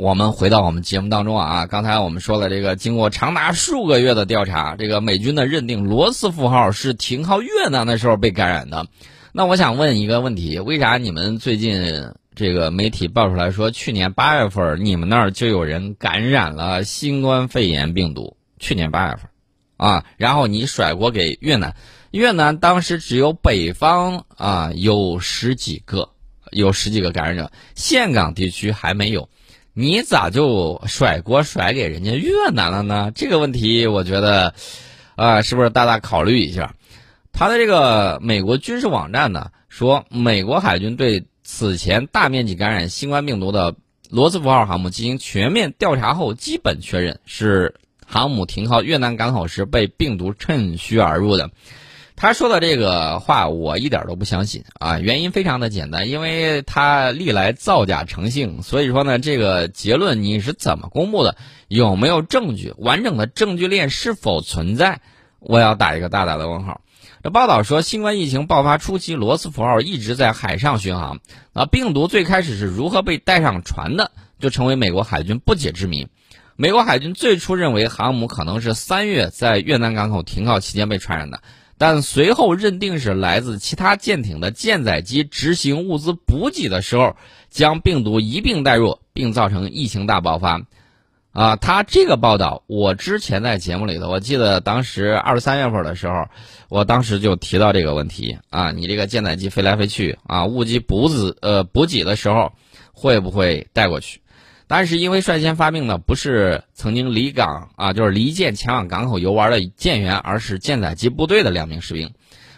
我们回到我们节目当中啊，刚才我们说了这个，经过长达数个月的调查，这个美军呢认定罗斯福号是停靠越南的时候被感染的。那我想问一个问题，为啥你们最近这个媒体爆出来说，去年八月份你们那儿就有人感染了新冠肺炎病毒？去年八月份，啊，然后你甩锅给越南，越南当时只有北方啊有十几个，有十几个感染者，岘港地区还没有。你咋就甩锅甩给人家越南了呢？这个问题，我觉得，啊，是不是大大考虑一下？他的这个美国军事网站呢说，美国海军对此前大面积感染新冠病毒的罗斯福号航母进行全面调查后，基本确认是航母停靠越南港口时被病毒趁虚而入的。他说的这个话我一点都不相信啊！原因非常的简单，因为他历来造假成性，所以说呢，这个结论你是怎么公布的？有没有证据？完整的证据链是否存在？我要打一个大大的问号。这报道说，新冠疫情爆发初期，罗斯福号一直在海上巡航，啊，病毒最开始是如何被带上船的，就成为美国海军不解之谜。美国海军最初认为航母可能是三月在越南港口停靠期间被传染的。但随后认定是来自其他舰艇的舰载机执行物资补给的时候，将病毒一并带入，并造成疫情大爆发。啊，他这个报道，我之前在节目里头，我记得当时二三月份的时候，我当时就提到这个问题啊，你这个舰载机飞来飞去啊，物机补给呃补给的时候，会不会带过去？但是因为率先发病的不是曾经离港啊，就是离舰前往港口游玩的舰员，而是舰载机部队的两名士兵。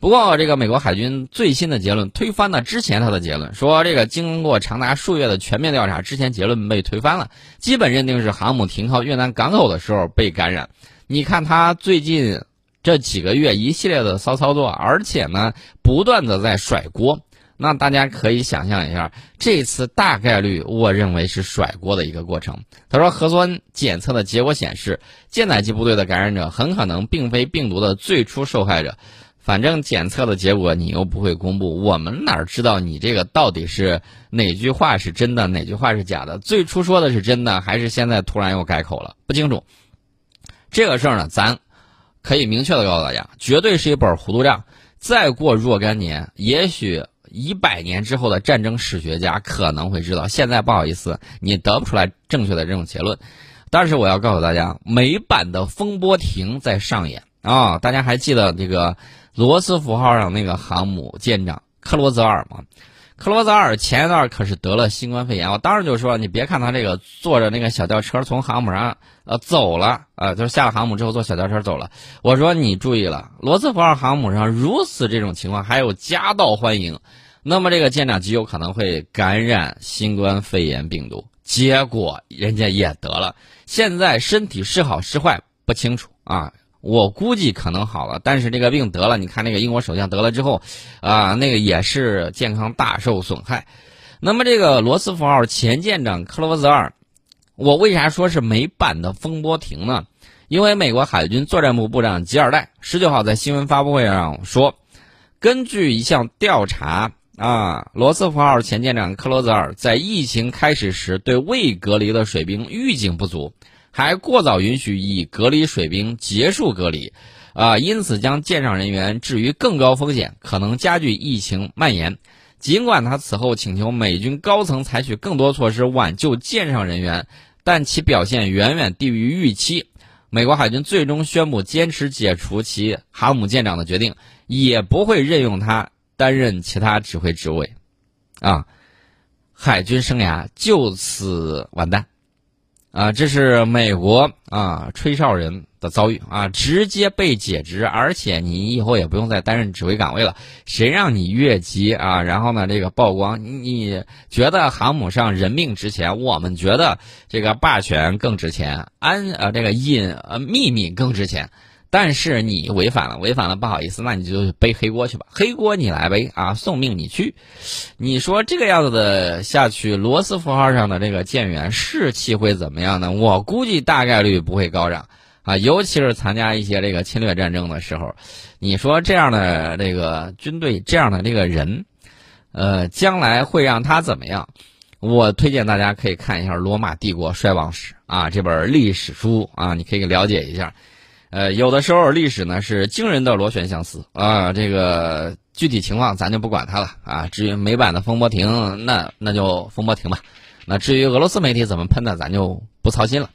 不过，这个美国海军最新的结论推翻了之前他的结论，说这个经过长达数月的全面调查，之前结论被推翻了，基本认定是航母停靠越南港口的时候被感染。你看他最近这几个月一系列的骚操作，而且呢不断的在甩锅。那大家可以想象一下，这次大概率我认为是甩锅的一个过程。他说，核酸检测的结果显示，舰载机部队的感染者很可能并非病毒的最初受害者。反正检测的结果你又不会公布，我们哪知道你这个到底是哪句话是真的，哪句话是假的？最初说的是真的，还是现在突然又改口了？不清楚。这个事儿呢，咱可以明确的告诉大家，绝对是一本糊涂账。再过若干年，也许。一百年之后的战争史学家可能会知道，现在不好意思，你得不出来正确的这种结论。但是我要告诉大家，美版的风波亭在上演啊！大家还记得这个罗斯福号上那个航母舰长克罗泽尔吗？克罗泽尔前一段可是得了新冠肺炎，我当时就说，你别看他这个坐着那个小吊车从航母上呃走了，呃，就是下了航母之后坐小吊车走了。我说你注意了，罗斯福号航母上如此这种情况，还有夹道欢迎。那么这个舰长极有可能会感染新冠肺炎病毒，结果人家也得了，现在身体是好是坏不清楚啊。我估计可能好了，但是这个病得了，你看那个英国首相得了之后，啊，那个也是健康大受损害。那么这个罗斯福号前舰长克罗泽尔，我为啥说是美版的风波亭呢？因为美国海军作战部部长吉尔戴十九号在新闻发布会上说，根据一项调查。啊，罗斯福号前舰长克罗泽尔在疫情开始时对未隔离的水兵预警不足，还过早允许已隔离水兵结束隔离，啊，因此将舰上人员置于更高风险，可能加剧疫情蔓延。尽管他此后请求美军高层采取更多措施挽救舰上人员，但其表现远远低于预期。美国海军最终宣布坚持解除其航母舰长的决定，也不会任用他。担任其他指挥职位，啊，海军生涯就此完蛋，啊，这是美国啊吹哨人的遭遇啊，直接被解职，而且你以后也不用再担任指挥岗位了。谁让你越级啊？然后呢，这个曝光，你觉得航母上人命值钱？我们觉得这个霸权更值钱，安呃这个隐呃秘密更值钱。但是你违反了，违反了，不好意思，那你就背黑锅去吧，黑锅你来背啊，送命你去。你说这个样子的下去，罗斯福号上的这个舰员士气会怎么样呢？我估计大概率不会高涨啊，尤其是参加一些这个侵略战争的时候，你说这样的这个军队，这样的这个人，呃，将来会让他怎么样？我推荐大家可以看一下《罗马帝国衰亡史》啊，这本历史书啊，你可以了解一下。呃，有的时候历史呢是惊人的螺旋相似啊，这个具体情况咱就不管它了啊。至于美版的风波亭，那那就风波亭吧。那至于俄罗斯媒体怎么喷的，咱就不操心了。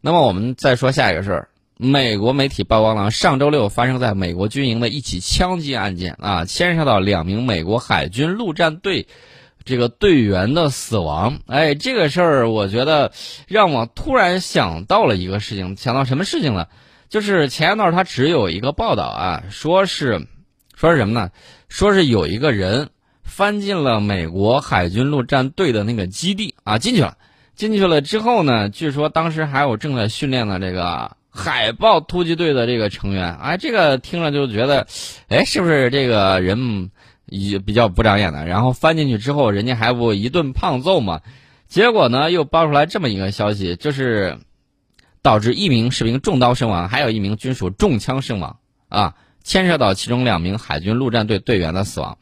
那么我们再说下一个事儿，美国媒体曝光了上周六发生在美国军营的一起枪击案件啊，牵涉到两名美国海军陆战队。这个队员的死亡，哎，这个事儿我觉得让我突然想到了一个事情，想到什么事情了？就是前一段他只有一个报道啊，说是说是什么呢？说是有一个人翻进了美国海军陆战队的那个基地啊，进去了，进去了之后呢，据说当时还有正在训练的这个海豹突击队的这个成员，哎，这个听了就觉得，哎，是不是这个人？也比较不长眼的，然后翻进去之后，人家还不一顿胖揍嘛？结果呢，又爆出来这么一个消息，就是导致一名士兵中刀身亡，还有一名军属中枪身亡啊，牵涉到其中两名海军陆战队队员的死亡。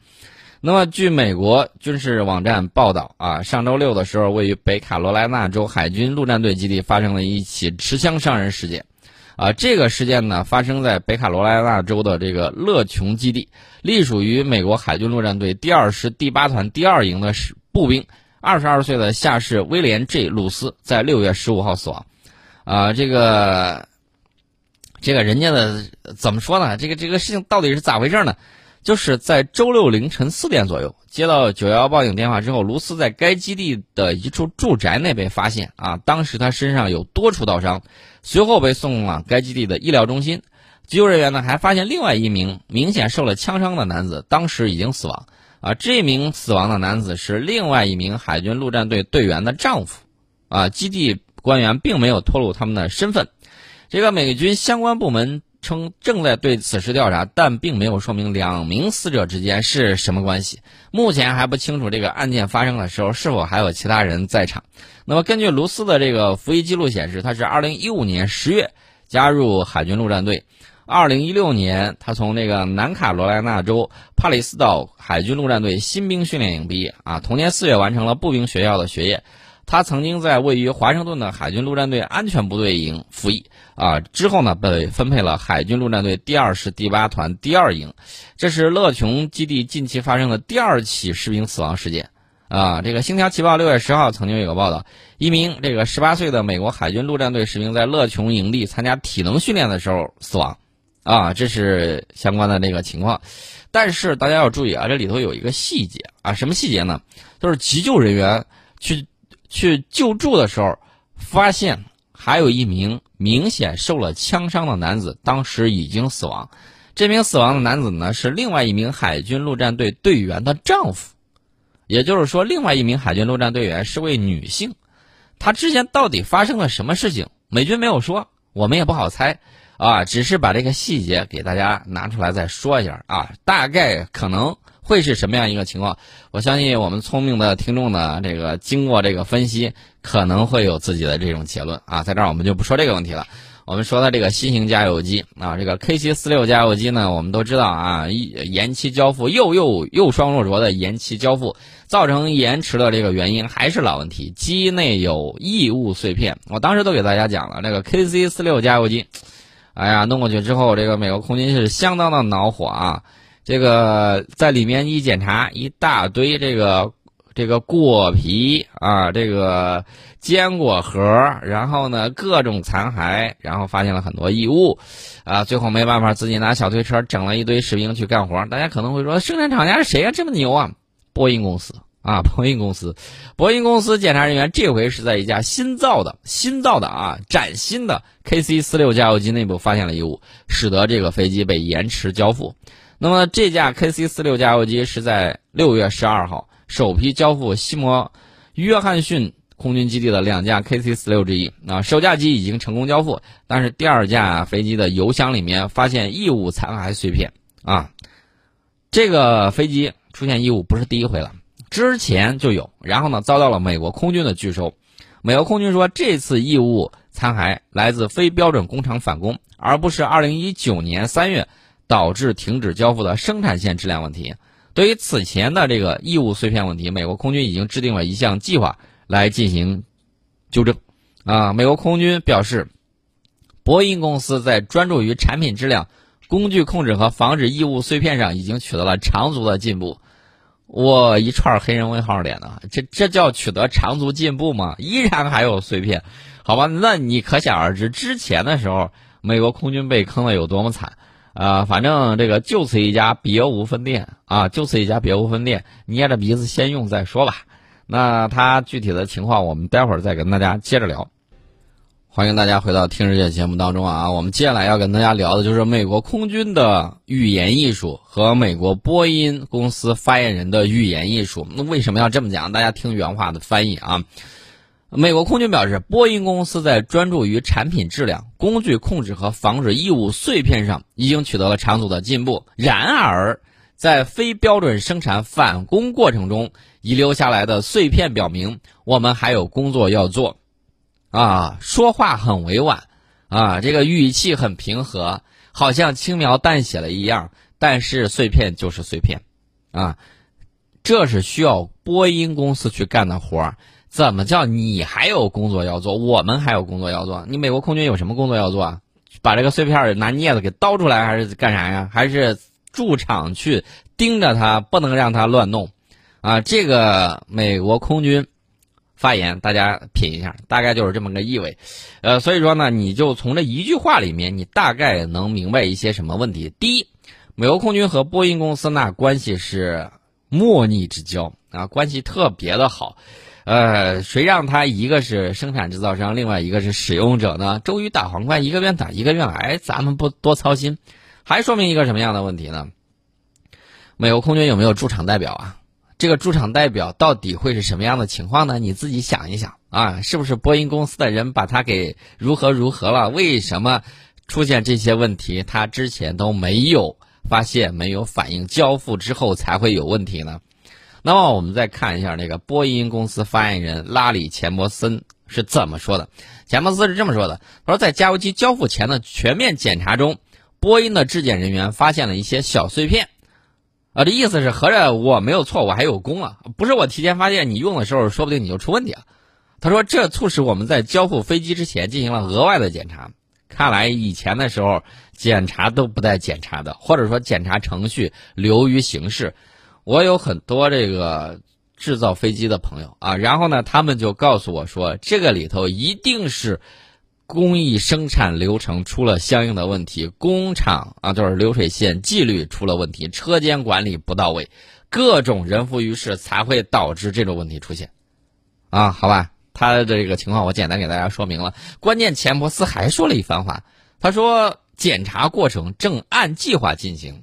那么，据美国军事网站报道啊，上周六的时候，位于北卡罗来纳州海军陆战队基地发生了一起持枪伤人事件。啊，这个事件呢发生在北卡罗来纳州的这个乐琼基地，隶属于美国海军陆战队第二师第八团第二营的士步兵，二十二岁的下士威廉 ·J· 鲁斯在六月十五号死亡。啊，这个，这个人家的怎么说呢？这个这个事情到底是咋回事呢？就是在周六凌晨四点左右接到九幺幺报警电话之后，卢斯在该基地的一处住宅内被发现啊，当时他身上有多处刀伤，随后被送往该基地的医疗中心。急救人员呢还发现另外一名明显受了枪伤的男子，当时已经死亡啊。这名死亡的男子是另外一名海军陆战队队员的丈夫啊。基地官员并没有透露他们的身份，这个美军相关部门。称正在对此事调查，但并没有说明两名死者之间是什么关系。目前还不清楚这个案件发生的时候是否还有其他人在场。那么，根据卢斯的这个服役记录显示，他是2015年10月加入海军陆战队，2016年他从那个南卡罗来纳州帕里斯岛海军陆战队新兵训练营毕业，啊，同年4月完成了步兵学校的学业。他曾经在位于华盛顿的海军陆战队安全部队营服役，啊，之后呢被分配了海军陆战队第二师第八团第二营，这是乐琼基地近期发生的第二起士兵死亡事件，啊，这个《星条旗报》六月十号曾经有个报道，一名这个十八岁的美国海军陆战队士兵在乐琼营地参加体能训练的时候死亡，啊，这是相关的这个情况，但是大家要注意啊，这里头有一个细节啊，什么细节呢？就是急救人员去。去救助的时候，发现还有一名明显受了枪伤的男子，当时已经死亡。这名死亡的男子呢，是另外一名海军陆战队队员的丈夫，也就是说，另外一名海军陆战队员是位女性。她之前到底发生了什么事情？美军没有说，我们也不好猜啊，只是把这个细节给大家拿出来再说一下啊，大概可能。会是什么样一个情况？我相信我们聪明的听众呢，这个经过这个分析，可能会有自己的这种结论啊。在这儿我们就不说这个问题了。我们说的这个新型加油机啊，这个 KC 四六加油机呢，我们都知道啊，延期交付又又又双若浊的延期交付，造成延迟的这个原因还是老问题，机内有异物碎片。我当时都给大家讲了，这个 KC 四六加油机，哎呀，弄过去之后，这个美国空军是相当的恼火啊。这个在里面一检查，一大堆这个这个果皮啊，这个坚果核，然后呢各种残骸，然后发现了很多异物，啊，最后没办法，自己拿小推车整了一堆士兵去干活。大家可能会说，生产厂家是谁啊？这么牛啊？波音公司啊，波音公司，波音公司检查人员这回是在一架新造的新造的啊崭新的 KC 四六加油机内部发现了异物，使得这个飞机被延迟交付。那么这架 KC 四六加油机是在六月十二号首批交付西摩约翰逊空军基地的两架 KC 四六之一啊，首架机已经成功交付，但是第二架飞机的油箱里面发现异物残骸碎片啊，这个飞机出现异物不是第一回了，之前就有，然后呢遭到了美国空军的拒收，美国空军说这次异物残骸来自非标准工厂返工，而不是二零一九年三月。导致停止交付的生产线质量问题。对于此前的这个异物碎片问题，美国空军已经制定了一项计划来进行纠正。啊，美国空军表示，波音公司在专注于产品质量、工具控制和防止异物碎片上已经取得了长足的进步。我一串黑人问号脸呢，这这叫取得长足进步吗？依然还有碎片，好吧？那你可想而知，之前的时候美国空军被坑的有多么惨。啊，反正这个就此一家别无分店啊，就此一家别无分店，捏着鼻子先用再说吧。那他具体的情况，我们待会儿再跟大家接着聊。欢迎大家回到听世界节目当中啊，我们接下来要跟大家聊的就是美国空军的语言艺术和美国波音公司发言人的语言艺术。那为什么要这么讲？大家听原话的翻译啊。美国空军表示，波音公司在专注于产品质量、工具控制和防止异物碎片上已经取得了长足的进步。然而，在非标准生产返工过程中遗留下来的碎片表明，我们还有工作要做。啊，说话很委婉，啊，这个语气很平和，好像轻描淡写了一样。但是碎片就是碎片，啊，这是需要波音公司去干的活儿。怎么叫你还有工作要做？我们还有工作要做。你美国空军有什么工作要做啊？把这个碎片拿镊子给刀出来，还是干啥呀？还是驻场去盯着它，不能让它乱弄啊？这个美国空军发言，大家品一下，大概就是这么个意味。呃，所以说呢，你就从这一句话里面，你大概能明白一些什么问题。第一，美国空军和波音公司那关系是莫逆之交啊，关系特别的好。呃，谁让他一个是生产制造商，另外一个是使用者呢？周瑜打黄瓜，一个愿打，一个愿挨，咱们不多操心，还说明一个什么样的问题呢？美国空军有没有驻场代表啊？这个驻场代表到底会是什么样的情况呢？你自己想一想啊，是不是波音公司的人把他给如何如何了？为什么出现这些问题？他之前都没有发现，没有反应，交付之后才会有问题呢？那么我们再看一下那个波音公司发言人拉里·钱伯森是怎么说的。钱伯森是这么说的：“他说，在加油机交付前的全面检查中，波音的质检人员发现了一些小碎片。啊，这意思是合着我没有错，我还有功啊，不是我提前发现你用的时候，说不定你就出问题了。”他说：“这促使我们在交付飞机之前进行了额外的检查。看来以前的时候检查都不带检查的，或者说检查程序流于形式。”我有很多这个制造飞机的朋友啊，然后呢，他们就告诉我说，这个里头一定是工艺生产流程出了相应的问题，工厂啊就是流水线纪律出了问题，车间管理不到位，各种人浮于事才会导致这种问题出现。啊，好吧，他的这个情况我简单给大家说明了。关键钱伯斯还说了一番话，他说检查过程正按计划进行。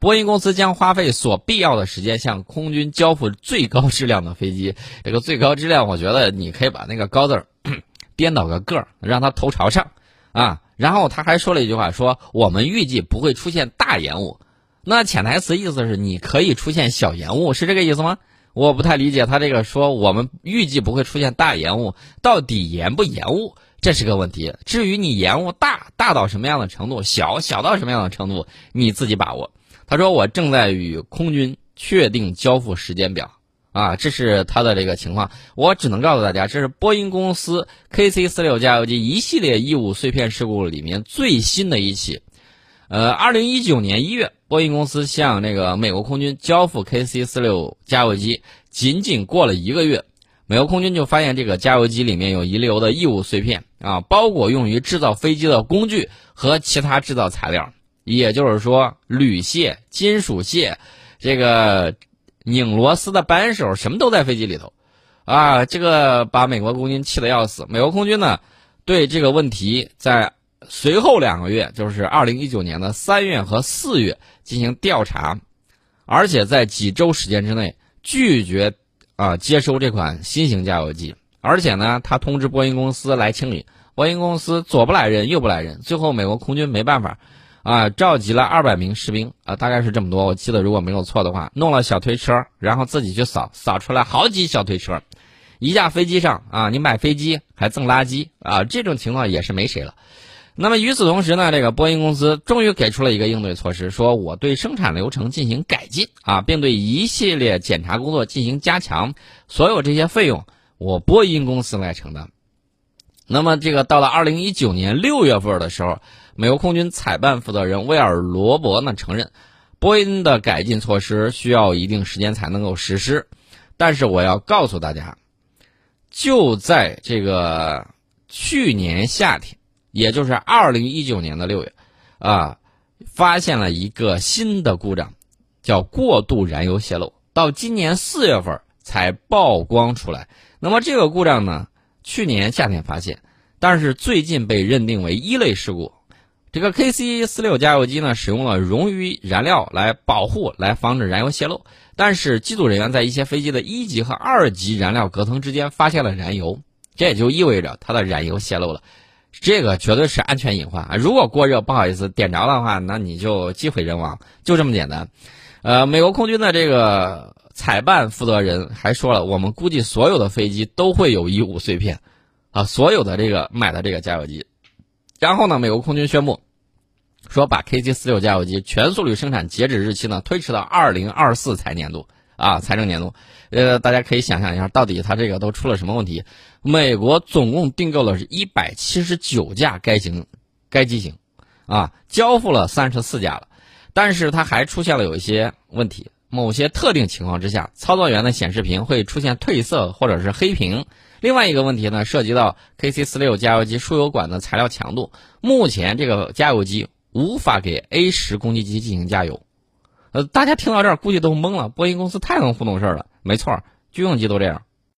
波音公司将花费所必要的时间向空军交付最高质量的飞机。这个最高质量，我觉得你可以把那个“高”字儿 颠倒个个儿，让它头朝上啊。然后他还说了一句话，说我们预计不会出现大延误。那潜台词意思是你可以出现小延误，是这个意思吗？我不太理解他这个说我们预计不会出现大延误，到底延不延误，这是个问题。至于你延误大大到什么样的程度，小小到什么样的程度，你自己把握。他说：“我正在与空军确定交付时间表，啊，这是他的这个情况。我只能告诉大家，这是波音公司 KC 四六加油机一系列异物碎片事故里面最新的一起。呃，二零一九年一月，波音公司向那个美国空军交付 KC 四六加油机，仅仅过了一个月，美国空军就发现这个加油机里面有遗留的异物碎片，啊，包裹用于制造飞机的工具和其他制造材料。”也就是说，铝屑、金属屑，这个拧螺丝的扳手，什么都在飞机里头，啊，这个把美国空军气得要死。美国空军呢，对这个问题在随后两个月，就是二零一九年的三月和四月进行调查，而且在几周时间之内拒绝啊接收这款新型加油机，而且呢，他通知波音公司来清理，波音公司左不来人，右不来人，最后美国空军没办法。啊，召集了二百名士兵啊，大概是这么多。我记得如果没有错的话，弄了小推车，然后自己去扫，扫出来好几小推车。一架飞机上啊，你买飞机还赠垃圾啊，这种情况也是没谁了。那么与此同时呢，这个波音公司终于给出了一个应对措施，说我对生产流程进行改进啊，并对一系列检查工作进行加强，所有这些费用我波音公司来承担。那么这个到了二零一九年六月份的时候，美国空军采办负责人威尔罗伯呢承认，波音的改进措施需要一定时间才能够实施，但是我要告诉大家，就在这个去年夏天。也就是二零一九年的六月，啊，发现了一个新的故障，叫过度燃油泄漏。到今年四月份才曝光出来。那么这个故障呢，去年夏天发现，但是最近被认定为一类事故。这个 KC 四六加油机呢，使用了溶于燃料来保护，来防止燃油泄漏。但是机组人员在一些飞机的一级和二级燃料隔层之间发现了燃油，这也就意味着它的燃油泄漏了。这个绝对是安全隐患啊！如果过热不好意思点着的话，那你就机毁人亡，就这么简单。呃，美国空军的这个采办负责人还说了，我们估计所有的飞机都会有衣物碎片，啊，所有的这个买的这个加油机。然后呢，美国空军宣布说，把 KC 四六加油机全速率生产截止日期呢推迟到二零二四财年度。啊，财政年度，呃，大家可以想象一下，到底它这个都出了什么问题？美国总共订购了是一百七十九架该型、该机型，啊，交付了三十四架了，但是它还出现了有一些问题，某些特定情况之下，操作员的显示屏会出现褪色或者是黑屏。另外一个问题呢，涉及到 KC 四六加油机输油管的材料强度，目前这个加油机无法给 A 十攻击机进行加油。呃，大家听到这儿估计都懵了。波音公司太能糊弄事儿了，没错，军用机都这样。